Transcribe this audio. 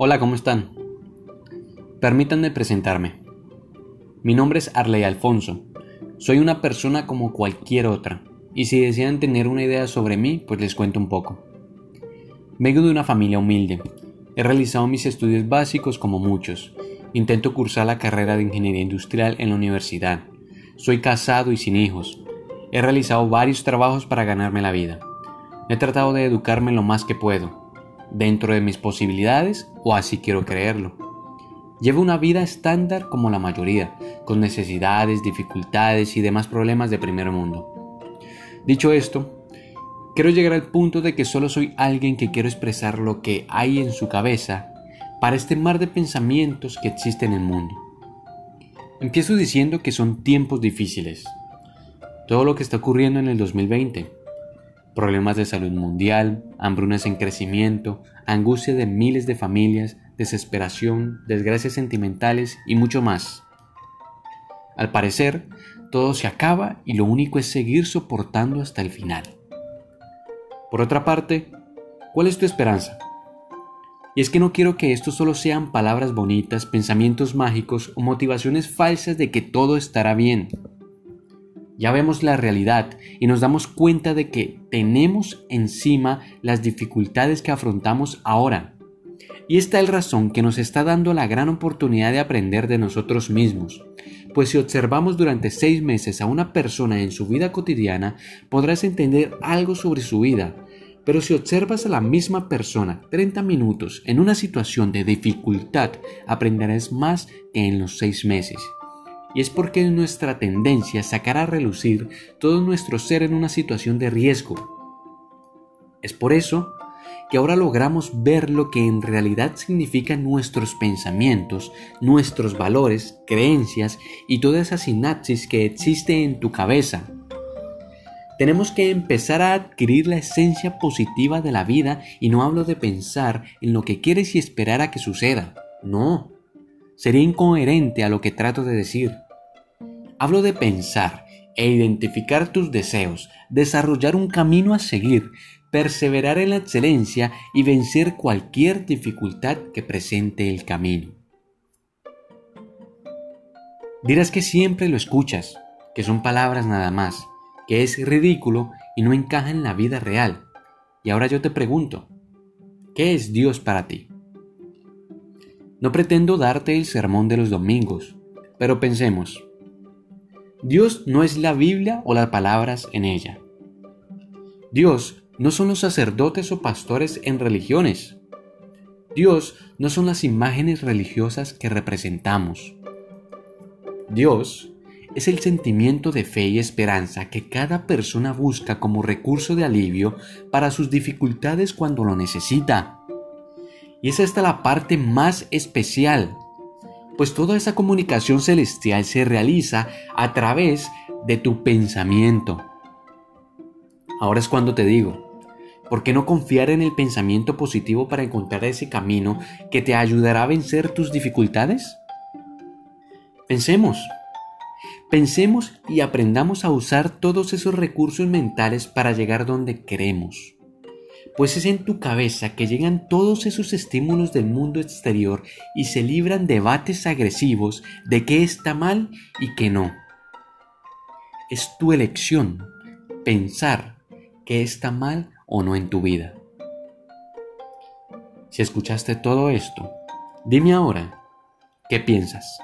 Hola, ¿cómo están? Permítanme presentarme. Mi nombre es Arley Alfonso. Soy una persona como cualquier otra, y si desean tener una idea sobre mí, pues les cuento un poco. Vengo de una familia humilde. He realizado mis estudios básicos como muchos. Intento cursar la carrera de ingeniería industrial en la universidad. Soy casado y sin hijos. He realizado varios trabajos para ganarme la vida. He tratado de educarme lo más que puedo, dentro de mis posibilidades o así quiero creerlo. Llevo una vida estándar como la mayoría, con necesidades, dificultades y demás problemas de primer mundo. Dicho esto, quiero llegar al punto de que solo soy alguien que quiero expresar lo que hay en su cabeza para este mar de pensamientos que existe en el mundo. Empiezo diciendo que son tiempos difíciles. Todo lo que está ocurriendo en el 2020, problemas de salud mundial, hambrunas en crecimiento, angustia de miles de familias, desesperación, desgracias sentimentales y mucho más. Al parecer, todo se acaba y lo único es seguir soportando hasta el final. Por otra parte, ¿cuál es tu esperanza? Y es que no quiero que esto solo sean palabras bonitas, pensamientos mágicos o motivaciones falsas de que todo estará bien. Ya vemos la realidad y nos damos cuenta de que tenemos encima las dificultades que afrontamos ahora. Y esta es la razón que nos está dando la gran oportunidad de aprender de nosotros mismos. Pues si observamos durante seis meses a una persona en su vida cotidiana, podrás entender algo sobre su vida. Pero si observas a la misma persona 30 minutos en una situación de dificultad, aprenderás más que en los seis meses y es porque es nuestra tendencia sacar a relucir todo nuestro ser en una situación de riesgo. Es por eso que ahora logramos ver lo que en realidad significan nuestros pensamientos, nuestros valores, creencias y toda esa sinapsis que existe en tu cabeza. Tenemos que empezar a adquirir la esencia positiva de la vida y no hablo de pensar en lo que quieres y esperar a que suceda. No, sería incoherente a lo que trato de decir. Hablo de pensar e identificar tus deseos, desarrollar un camino a seguir, perseverar en la excelencia y vencer cualquier dificultad que presente el camino. Dirás que siempre lo escuchas, que son palabras nada más, que es ridículo y no encaja en la vida real. Y ahora yo te pregunto, ¿qué es Dios para ti? No pretendo darte el sermón de los domingos, pero pensemos, Dios no es la Biblia o las palabras en ella. Dios no son los sacerdotes o pastores en religiones. Dios no son las imágenes religiosas que representamos. Dios es el sentimiento de fe y esperanza que cada persona busca como recurso de alivio para sus dificultades cuando lo necesita. Y es esta la parte más especial, pues toda esa comunicación celestial se realiza a través de tu pensamiento. Ahora es cuando te digo, ¿por qué no confiar en el pensamiento positivo para encontrar ese camino que te ayudará a vencer tus dificultades? Pensemos, pensemos y aprendamos a usar todos esos recursos mentales para llegar donde queremos pues es en tu cabeza que llegan todos esos estímulos del mundo exterior y se libran debates agresivos de qué está mal y qué no. Es tu elección pensar qué está mal o no en tu vida. Si escuchaste todo esto, dime ahora, ¿qué piensas?